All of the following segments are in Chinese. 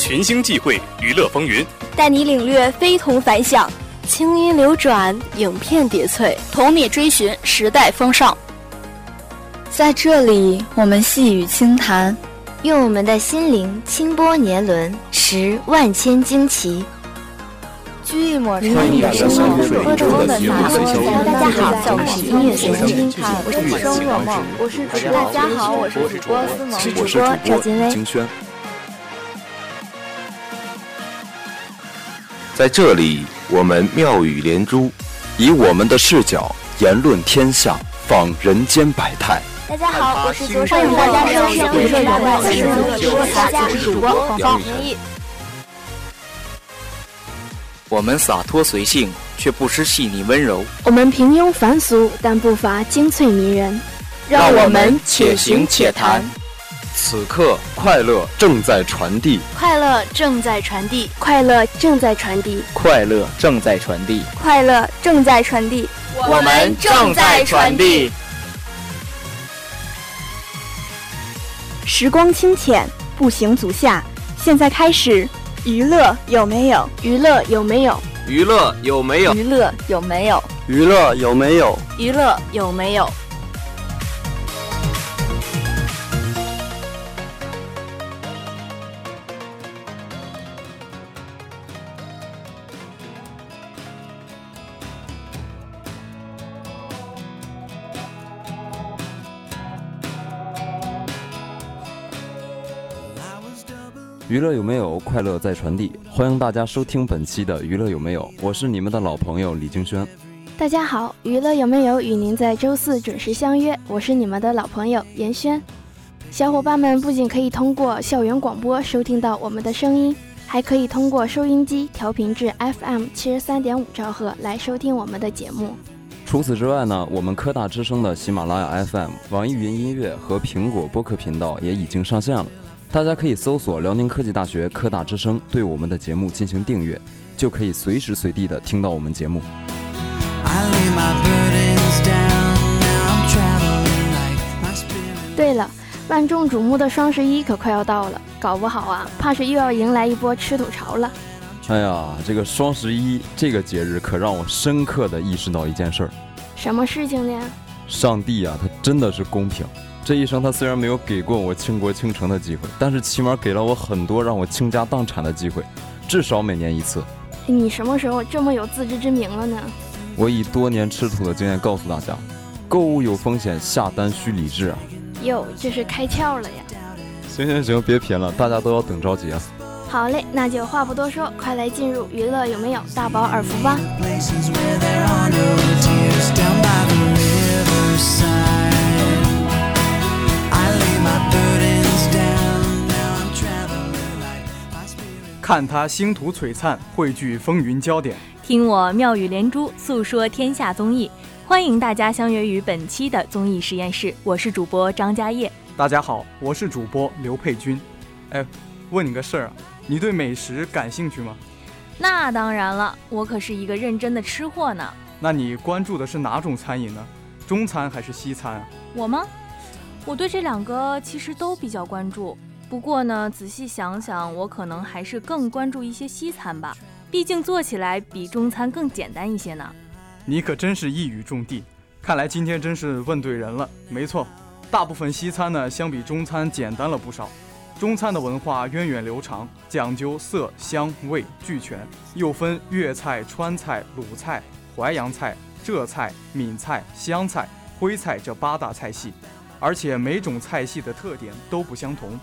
群星际会，娱乐风云，带你领略非同凡响，清音流转，影片叠翠，同你追寻时代风尚。在这里，我们细语轻谈，用我们的心灵轻拨年轮，识万千惊奇。掬一抹春意的生活，喝着风的洒脱。大家好，我是音乐随身听，我是生若梦，我是主播。大家好，我是主播思萌，是主播赵金威。在这里，我们妙语连珠，以我们的视角言论天下，访人间百态。大家好，我是主播，欢迎大家收听《娱乐我是主播大家，我是主播黄芳。我们洒脱随性，却不失细腻温柔；我们平庸凡俗，但不乏精粹迷人。让我们且行且谈。此刻，快乐正在传递，快乐正在传递，快乐正在传递，快乐正在传递，快乐正在传递，我们正在传递。时光清浅，步行足下，现在开始。娱乐有没有？娱乐有没有？娱乐有没有？娱乐有没有？娱乐有没有？娱乐有没有？娱乐有没有？快乐在传递。欢迎大家收听本期的娱乐有没有？我是你们的老朋友李京轩。大家好，娱乐有没有？与您在周四准时相约。我是你们的老朋友严轩。小伙伴们不仅可以通过校园广播收听到我们的声音，还可以通过收音机调频至 FM 七十三点五兆赫来收听我们的节目。除此之外呢，我们科大之声的喜马拉雅 FM、网易云音乐和苹果播客频道也已经上线了。大家可以搜索辽宁科技大学科大之声，对我们的节目进行订阅，就可以随时随地的听到我们节目。对了，万众瞩目的双十一可快要到了，搞不好啊，怕是又要迎来一波吃土潮了。哎呀，这个双十一这个节日可让我深刻的意识到一件事儿。什么事情呢？上帝啊，他真的是公平。这一生，他虽然没有给过我倾国倾城的机会，但是起码给了我很多让我倾家荡产的机会，至少每年一次。你什么时候这么有自知之明了呢？我以多年吃土的经验告诉大家，购物有风险，下单需理智啊！哟，这是开窍了呀！行行行，别贫了，大家都要等着急啊！好嘞，那就话不多说，快来进入娱乐有没有大饱耳福吧！看他星途璀璨，汇聚风云焦点；听我妙语连珠，诉说天下综艺。欢迎大家相约于本期的综艺实验室，我是主播张嘉业。大家好，我是主播刘佩君。哎，问你个事儿啊，你对美食感兴趣吗？那当然了，我可是一个认真的吃货呢。那你关注的是哪种餐饮呢？中餐还是西餐啊？我吗？我对这两个其实都比较关注。不过呢，仔细想想，我可能还是更关注一些西餐吧，毕竟做起来比中餐更简单一些呢。你可真是一语中的，看来今天真是问对人了。没错，大部分西餐呢，相比中餐简单了不少。中餐的文化源远流长，讲究色香味俱全，又分粤菜、川菜、鲁菜、淮扬菜、浙菜、闽菜、湘菜、徽菜这八大菜系，而且每种菜系的特点都不相同。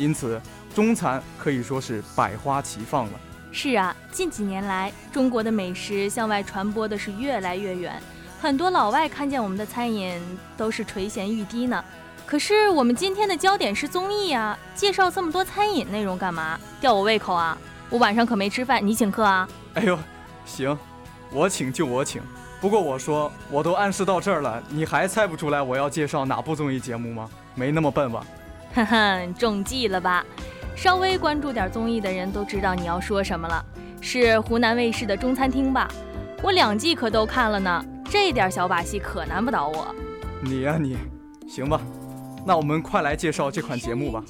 因此，中餐可以说是百花齐放了。是啊，近几年来，中国的美食向外传播的是越来越远，很多老外看见我们的餐饮都是垂涎欲滴呢。可是我们今天的焦点是综艺啊，介绍这么多餐饮内容干嘛？吊我胃口啊？我晚上可没吃饭，你请客啊？哎呦，行，我请就我请。不过我说，我都暗示到这儿了，你还猜不出来我要介绍哪部综艺节目吗？没那么笨吧？哼哼，中计了吧？稍微关注点综艺的人都知道你要说什么了，是湖南卫视的中餐厅吧？我两季可都看了呢，这点小把戏可难不倒我。你呀你，行吧，那我们快来介绍这款节目吧。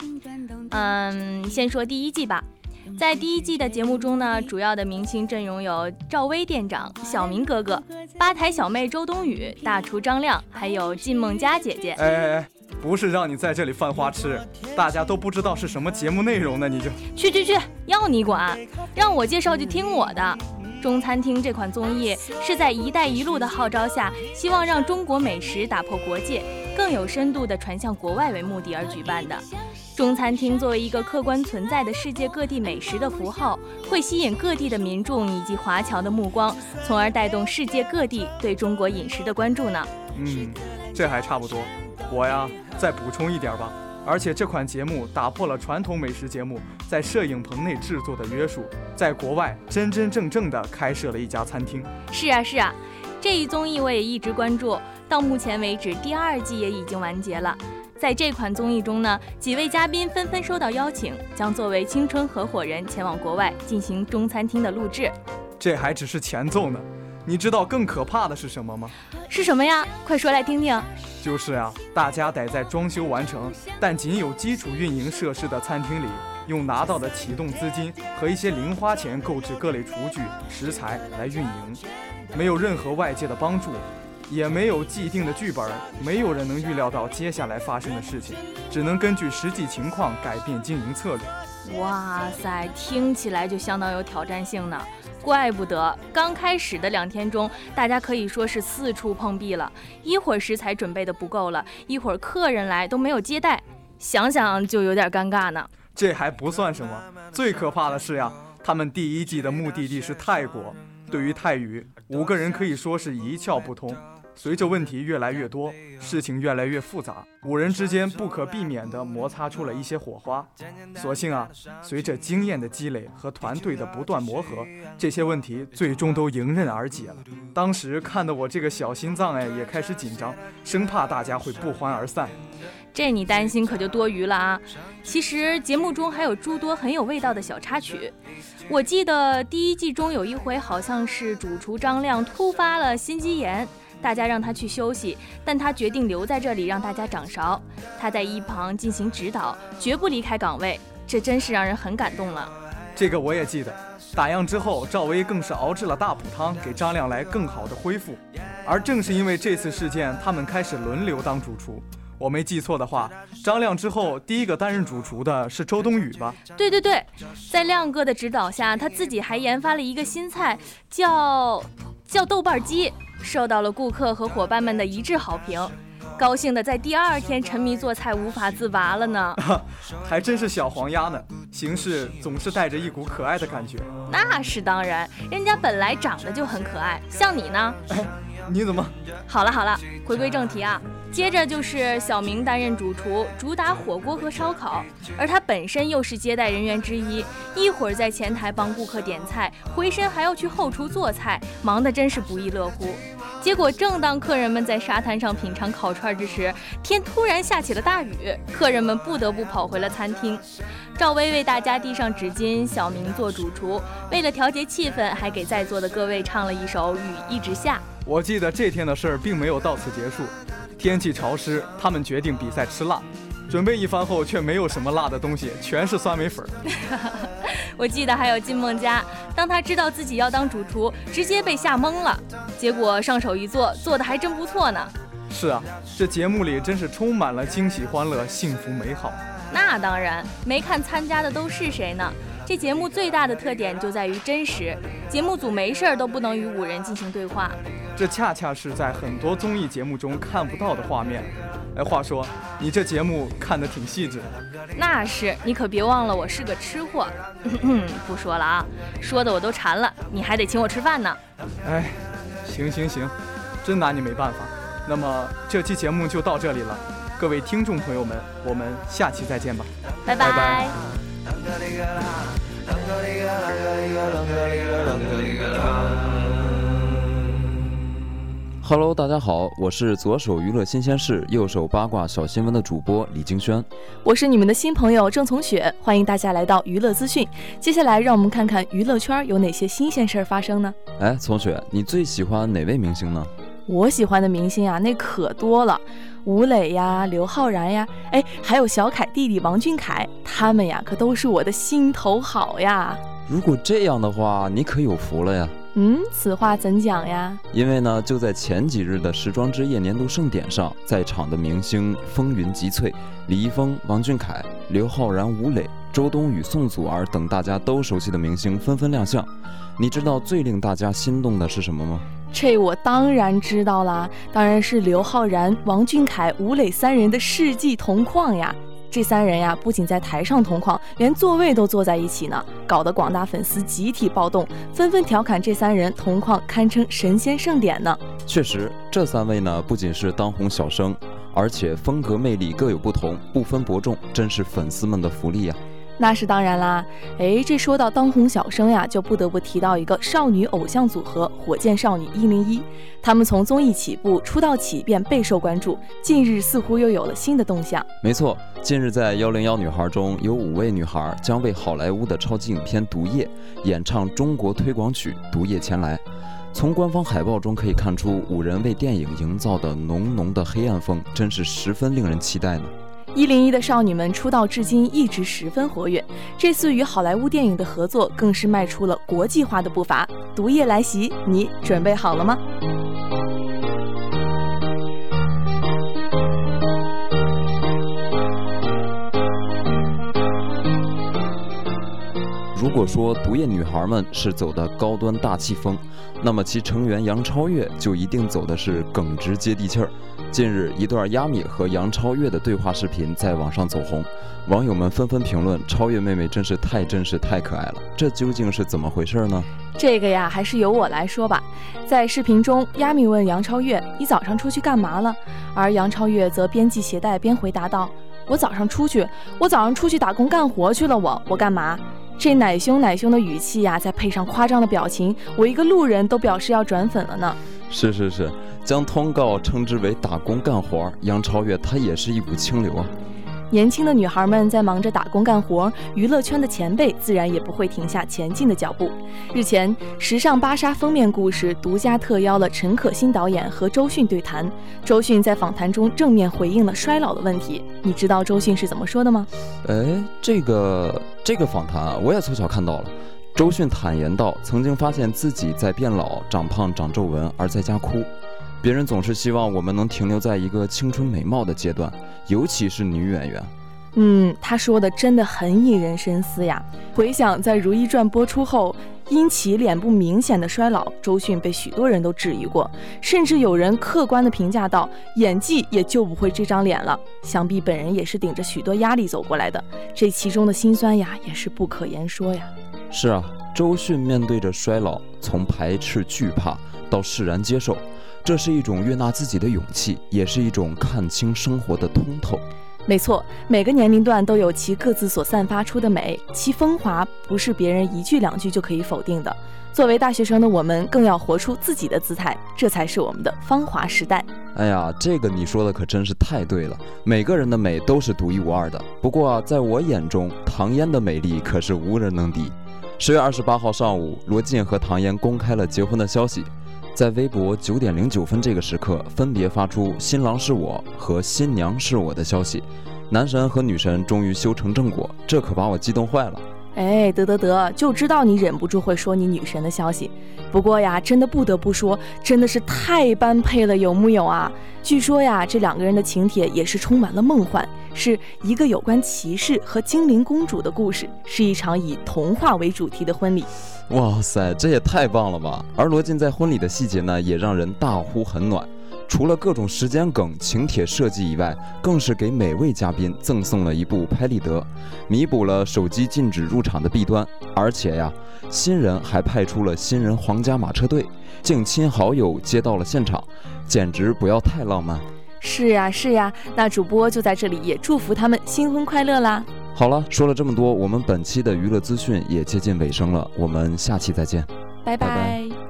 嗯，先说第一季吧。在第一季的节目中呢，主要的明星阵容有赵薇店长、小明哥哥、吧台小妹周冬雨、大厨张亮，还有靳梦佳姐姐。哎哎哎，不是让你在这里犯花痴，大家都不知道是什么节目内容呢，你就去去去，要你管，让我介绍就听我的。中餐厅这款综艺是在“一带一路”的号召下，希望让中国美食打破国界，更有深度地传向国外为目的而举办的。中餐厅作为一个客观存在的世界各地美食的符号，会吸引各地的民众以及华侨的目光，从而带动世界各地对中国饮食的关注呢。嗯，这还差不多。我呀，再补充一点吧。而且这款节目打破了传统美食节目在摄影棚内制作的约束，在国外真真正正的开设了一家餐厅。是啊，是啊，这一综艺我也一直关注，到目前为止第二季也已经完结了。在这款综艺中呢，几位嘉宾纷纷收到邀请，将作为青春合伙人前往国外进行中餐厅的录制。这还只是前奏呢，你知道更可怕的是什么吗？是什么呀？快说来听听。就是啊，大家得在装修完成但仅有基础运营设施的餐厅里，用拿到的启动资金和一些零花钱购置各类厨具、食材来运营，没有任何外界的帮助。也没有既定的剧本，没有人能预料到接下来发生的事情，只能根据实际情况改变经营策略。哇塞，听起来就相当有挑战性呢，怪不得刚开始的两天中，大家可以说是四处碰壁了，一会儿食材准备的不够了，一会儿客人来都没有接待，想想就有点尴尬呢。这还不算什么，最可怕的是呀，他们第一季的目的地是泰国，对于泰语，五个人可以说是一窍不通。随着问题越来越多，事情越来越复杂，五人之间不可避免地摩擦出了一些火花。所幸啊，随着经验的积累和团队的不断磨合，这些问题最终都迎刃而解了。当时看得我这个小心脏哎也开始紧张，生怕大家会不欢而散。这你担心可就多余了啊！其实节目中还有诸多很有味道的小插曲。我记得第一季中有一回，好像是主厨张亮突发了心肌炎。大家让他去休息，但他决定留在这里让大家掌勺。他在一旁进行指导，绝不离开岗位，这真是让人很感动了。这个我也记得。打烊之后，赵薇更是熬制了大补汤，给张亮来更好的恢复。而正是因为这次事件，他们开始轮流当主厨。我没记错的话，张亮之后第一个担任主厨的是周冬雨吧？对对对，在亮哥的指导下，他自己还研发了一个新菜，叫叫豆瓣鸡。受到了顾客和伙伴们的一致好评，高兴的在第二天沉迷做菜无法自拔了呢。还真是小黄鸭呢，行事总是带着一股可爱的感觉。那是当然，人家本来长得就很可爱，像你呢。你怎么？好了好了，回归正题啊。接着就是小明担任主厨，主打火锅和烧烤，而他本身又是接待人员之一，一会儿在前台帮顾客点菜，回身还要去后厨做菜，忙得真是不亦乐乎。结果正当客人们在沙滩上品尝烤串之时，天突然下起了大雨，客人们不得不跑回了餐厅。赵薇为大家递上纸巾，小明做主厨，为了调节气氛，还给在座的各位唱了一首《雨一直下》。我记得这天的事儿并没有到此结束。天气潮湿，他们决定比赛吃辣。准备一番后，却没有什么辣的东西，全是酸梅粉。我记得还有金梦佳，当他知道自己要当主厨，直接被吓懵了。结果上手一做，做的还真不错呢。是啊，这节目里真是充满了惊喜、欢乐、幸福、美好。那当然，没看参加的都是谁呢？这节目最大的特点就在于真实，节目组没事儿都不能与五人进行对话。这恰恰是在很多综艺节目中看不到的画面。哎，话说你这节目看得挺细致。那是，你可别忘了我是个吃货。不说了啊，说的我都馋了，你还得请我吃饭呢。哎，行行行，真拿你没办法。那么这期节目就到这里了，各位听众朋友们，我们下期再见吧。拜拜。Hello，大家好，我是左手娱乐新鲜事，右手八卦小新闻的主播李金轩。我是你们的新朋友郑从雪，欢迎大家来到娱乐资讯。接下来让我们看看娱乐圈有哪些新鲜事儿发生呢？哎，从雪，你最喜欢哪位明星呢？我喜欢的明星啊，那可多了。吴磊呀、刘昊然呀，哎，还有小凯弟弟王俊凯，他们呀可都是我的心头好呀。如果这样的话，你可有福了呀。嗯，此话怎讲呀？因为呢，就在前几日的时装之夜年度盛典上，在场的明星风云集萃，李易峰、王俊凯、刘昊然、吴磊、周冬雨、宋祖儿等大家都熟悉的明星纷纷亮相。你知道最令大家心动的是什么吗？这我当然知道啦，当然是刘昊然、王俊凯、吴磊三人的世纪同框呀。这三人呀，不仅在台上同框，连座位都坐在一起呢，搞得广大粉丝集体暴动，纷纷调侃这三人同框堪称神仙盛典呢。确实，这三位呢，不仅是当红小生，而且风格魅力各有不同，不分伯仲，真是粉丝们的福利呀。那是当然啦，哎，这说到当红小生呀，就不得不提到一个少女偶像组合——火箭少女一零一。他们从综艺起步，出道起便备受关注，近日似乎又有了新的动向。没错，近日在幺零幺女孩中有五位女孩将为好莱坞的超级影片《毒液》演唱中国推广曲《毒液前来》。从官方海报中可以看出，五人为电影营造的浓浓的黑暗风，真是十分令人期待呢。一零一的少女们出道至今一直十分活跃，这次与好莱坞电影的合作更是迈出了国际化的步伐。毒液来袭，你准备好了吗？如果说毒液女孩们是走的高端大气风，那么其成员杨超越就一定走的是耿直接地气儿。近日，一段亚米和杨超越的对话视频在网上走红，网友们纷纷评论：“超越妹妹真是太真实、太可爱了。”这究竟是怎么回事呢？这个呀，还是由我来说吧。在视频中，亚米问杨超越：“你早上出去干嘛了？”而杨超越则边系鞋带边回答道：“我早上出去，我早上出去打工干活去了。我我干嘛？”这奶凶奶凶的语气呀，再配上夸张的表情，我一个路人都表示要转粉了呢。是是是。将通告称之为打工干活，杨超越她也是一股清流啊。年轻的女孩们在忙着打工干活，娱乐圈的前辈自然也不会停下前进的脚步。日前，时尚芭莎封面故事独家特邀了陈可辛导演和周迅对谈。周迅在访谈中正面回应了衰老的问题。你知道周迅是怎么说的吗？哎，这个这个访谈啊，我也凑巧看到了。周迅坦言道，曾经发现自己在变老、长胖、长皱纹，而在家哭。别人总是希望我们能停留在一个青春美貌的阶段，尤其是女演员。嗯，他说的真的很引人深思呀。回想在《如懿传》播出后，因其脸部明显的衰老，周迅被许多人都质疑过，甚至有人客观的评价道，演技也救不回这张脸了。想必本人也是顶着许多压力走过来的，这其中的辛酸呀，也是不可言说呀。是啊，周迅面对着衰老，从排斥惧怕到释然接受。这是一种悦纳自己的勇气，也是一种看清生活的通透。没错，每个年龄段都有其各自所散发出的美，其风华不是别人一句两句就可以否定的。作为大学生的我们，更要活出自己的姿态，这才是我们的芳华时代。哎呀，这个你说的可真是太对了。每个人的美都是独一无二的。不过啊，在我眼中，唐嫣的美丽可是无人能敌。十月二十八号上午，罗晋和唐嫣公开了结婚的消息。在微博九点零九分这个时刻，分别发出“新郎是我”和“新娘是我的”消息，男神和女神终于修成正果，这可把我激动坏了。哎，得得得，就知道你忍不住会说你女神的消息。不过呀，真的不得不说，真的是太般配了，有木有啊？据说呀，这两个人的请帖也是充满了梦幻，是一个有关骑士和精灵公主的故事，是一场以童话为主题的婚礼。哇塞，这也太棒了吧！而罗晋在婚礼的细节呢，也让人大呼很暖。除了各种时间梗、请帖设计以外，更是给每位嘉宾赠送了一部拍立得，弥补了手机禁止入场的弊端。而且呀，新人还派出了新人皇家马车队，近亲好友接到了现场，简直不要太浪漫。是呀是呀，那主播就在这里也祝福他们新婚快乐啦！好了，说了这么多，我们本期的娱乐资讯也接近尾声了，我们下期再见，拜拜。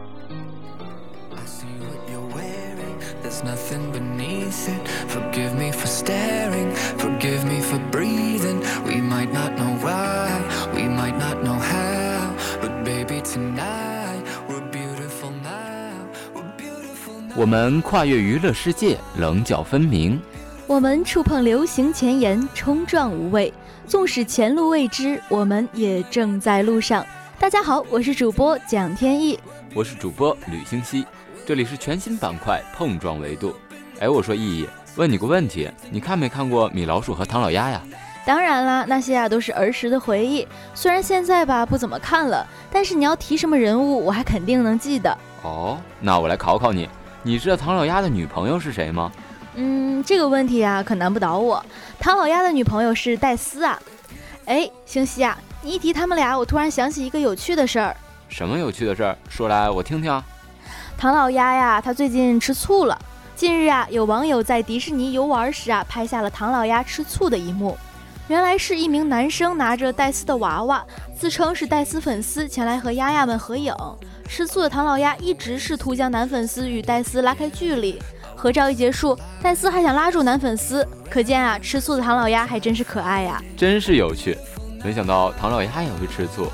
我们跨越娱乐世界，棱角分明。我们触碰流行前沿，冲撞无畏。纵使前路未知，我们也正在路上。大家好，我是主播蒋天意，我是主播吕星希，这里是全新板块碰撞维度。哎，我说意义，问你个问题，你看没看过米老鼠和唐老鸭呀？当然啦，那些啊都是儿时的回忆。虽然现在吧不怎么看了，但是你要提什么人物，我还肯定能记得。哦，那我来考考你，你知道唐老鸭的女朋友是谁吗？嗯，这个问题啊可难不倒我。唐老鸭的女朋友是戴斯啊。哎，星希啊，你一提他们俩，我突然想起一个有趣的事儿。什么有趣的事儿？说来我听听。唐老鸭呀，他最近吃醋了。近日啊，有网友在迪士尼游玩时啊，拍下了唐老鸭吃醋的一幕。原来是一名男生拿着戴斯的娃娃，自称是戴斯粉丝，前来和丫丫们合影。吃醋的唐老鸭一直试图将男粉丝与戴斯拉开距离。合照一结束，戴斯还想拉住男粉丝，可见啊，吃醋的唐老鸭还真是可爱呀，真是有趣。没想到唐老鸭也会吃醋。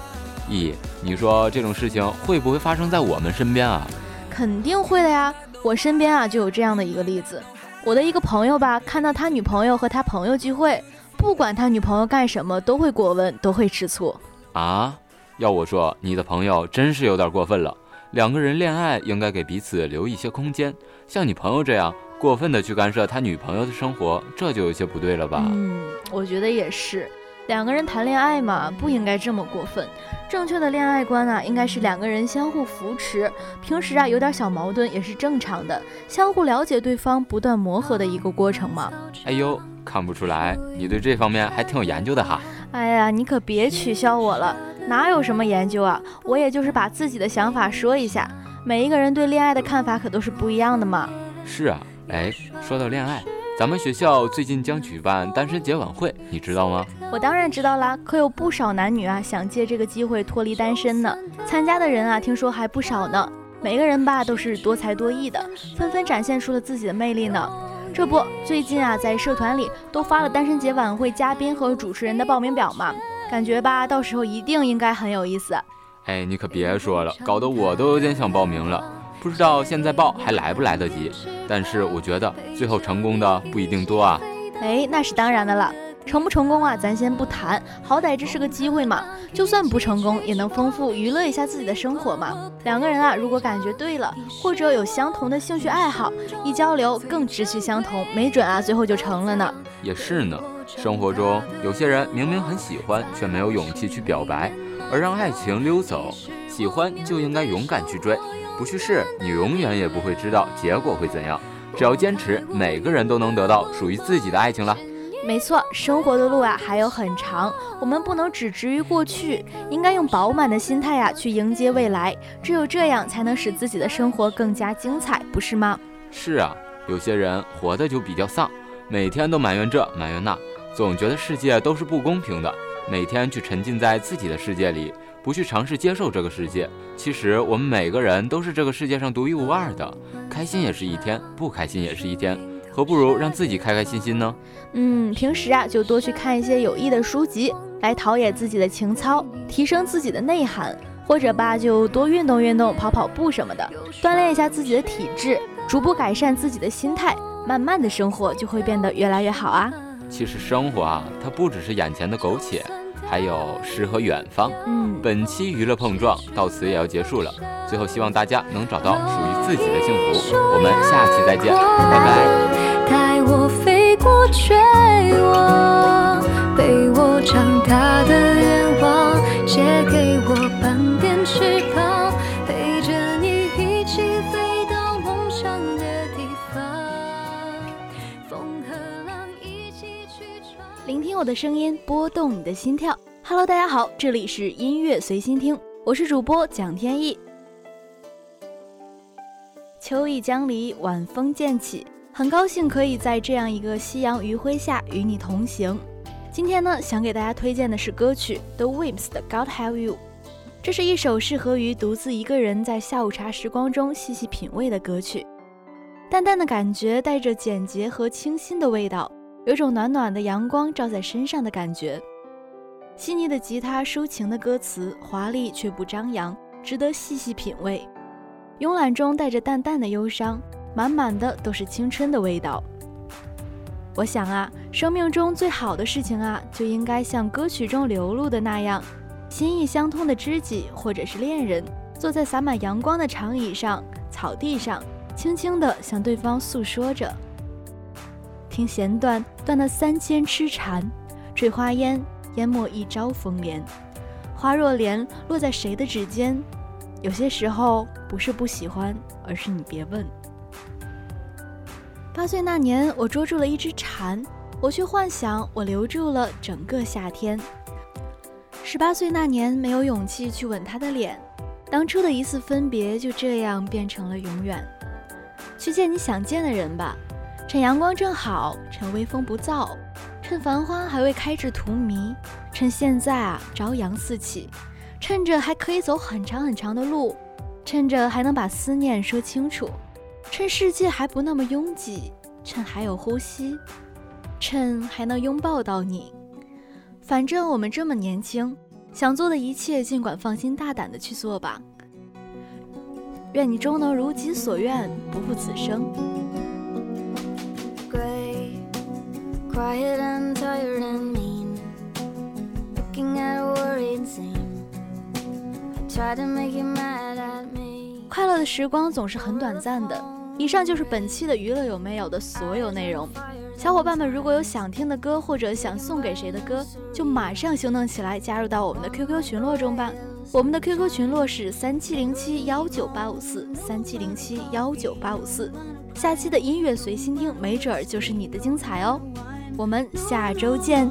咦，你说这种事情会不会发生在我们身边啊？肯定会的呀，我身边啊就有这样的一个例子。我的一个朋友吧，看到他女朋友和他朋友聚会。不管他女朋友干什么，都会过问，都会吃醋啊！要我说，你的朋友真是有点过分了。两个人恋爱应该给彼此留一些空间，像你朋友这样过分的去干涉他女朋友的生活，这就有些不对了吧？嗯，我觉得也是。两个人谈恋爱嘛，不应该这么过分。正确的恋爱观啊，应该是两个人相互扶持，平时啊有点小矛盾也是正常的，相互了解对方，不断磨合的一个过程嘛。哎呦。看不出来，你对这方面还挺有研究的哈。哎呀，你可别取笑我了，哪有什么研究啊？我也就是把自己的想法说一下。每一个人对恋爱的看法可都是不一样的嘛。是啊，哎，说到恋爱，咱们学校最近将举办单身节晚会，你知道吗？我当然知道啦，可有不少男女啊想借这个机会脱离单身呢。参加的人啊，听说还不少呢。每个人吧都是多才多艺的，纷纷展现出了自己的魅力呢。这不，最近啊，在社团里都发了单身节晚会嘉宾和主持人的报名表嘛，感觉吧，到时候一定应该很有意思。哎，你可别说了，搞得我都有点想报名了，不知道现在报还来不来得及。但是我觉得最后成功的不一定多啊。哎，那是当然的了。成不成功啊？咱先不谈，好歹这是个机会嘛。就算不成功，也能丰富娱乐一下自己的生活嘛。两个人啊，如果感觉对了，或者有相同的兴趣爱好，一交流更志趣相同，没准啊，最后就成了呢。也是呢。生活中有些人明明很喜欢，却没有勇气去表白，而让爱情溜走。喜欢就应该勇敢去追，不去试，你永远也不会知道结果会怎样。只要坚持，每个人都能得到属于自己的爱情了。没错，生活的路啊还有很长，我们不能只执于过去，应该用饱满的心态呀去迎接未来。只有这样，才能使自己的生活更加精彩，不是吗？是啊，有些人活的就比较丧，每天都埋怨这埋怨那，总觉得世界都是不公平的，每天去沉浸在自己的世界里，不去尝试接受这个世界。其实我们每个人都是这个世界上独一无二的，开心也是一天，不开心也是一天。何不如让自己开开心心呢？嗯，平时啊就多去看一些有益的书籍，来陶冶自己的情操，提升自己的内涵，或者吧就多运动运动，跑跑步什么的，锻炼一下自己的体质，逐步改善自己的心态，慢慢的生活就会变得越来越好啊。其实生活啊，它不只是眼前的苟且。还有诗和远方。嗯，本期娱乐碰撞到此也要结束了。最后，希望大家能找到属于自己的幸福。我们下期再见，拜拜。带我我，长大的愿望，借给我半点翅膀，陪着你一起飞到梦想的地方。风和浪一起去闯。聆听我的声音，拨动你的心跳。Hello，大家好，这里是音乐随心听，我是主播蒋天意。秋意将离，晚风渐起，很高兴可以在这样一个夕阳余晖下与你同行。今天呢，想给大家推荐的是歌曲 The Wims 的《God Have You》，这是一首适合于独自一个人在下午茶时光中细细品味的歌曲。淡淡的感觉带着简洁和清新的味道，有种暖暖的阳光照在身上的感觉。细腻的吉他，抒情的歌词，华丽却不张扬，值得细细品味。慵懒中带着淡淡的忧伤，满满的都是青春的味道。我想啊，生命中最好的事情啊，就应该像歌曲中流露的那样，心意相通的知己或者是恋人，坐在洒满阳光的长椅上、草地上，轻轻地向对方诉说着。听弦断断的三千痴缠，坠花烟淹没一朝风莲。花若莲落在谁的指尖？有些时候不是不喜欢，而是你别问。八岁那年，我捉住了一只蝉，我却幻想我留住了整个夏天。十八岁那年，没有勇气去吻她的脸，当初的一次分别就这样变成了永远。去见你想见的人吧，趁阳光正好，趁微风不燥，趁繁花还未开至荼蘼，趁现在啊朝阳四起，趁着还可以走很长很长的路，趁着还能把思念说清楚。趁世界还不那么拥挤，趁还有呼吸，趁还能拥抱到你。反正我们这么年轻，想做的一切尽管放心大胆的去做吧。愿你终能如己所愿，不负此生。快乐的时光总是很短暂的。以上就是本期的娱乐有没有的所有内容。小伙伴们，如果有想听的歌或者想送给谁的歌，就马上行动起来，加入到我们的 QQ 群落中吧。我们的 QQ 群落是三七零七幺九八五四三七零七幺九八五四。下期的音乐随心听，没准儿就是你的精彩哦。我们下周见。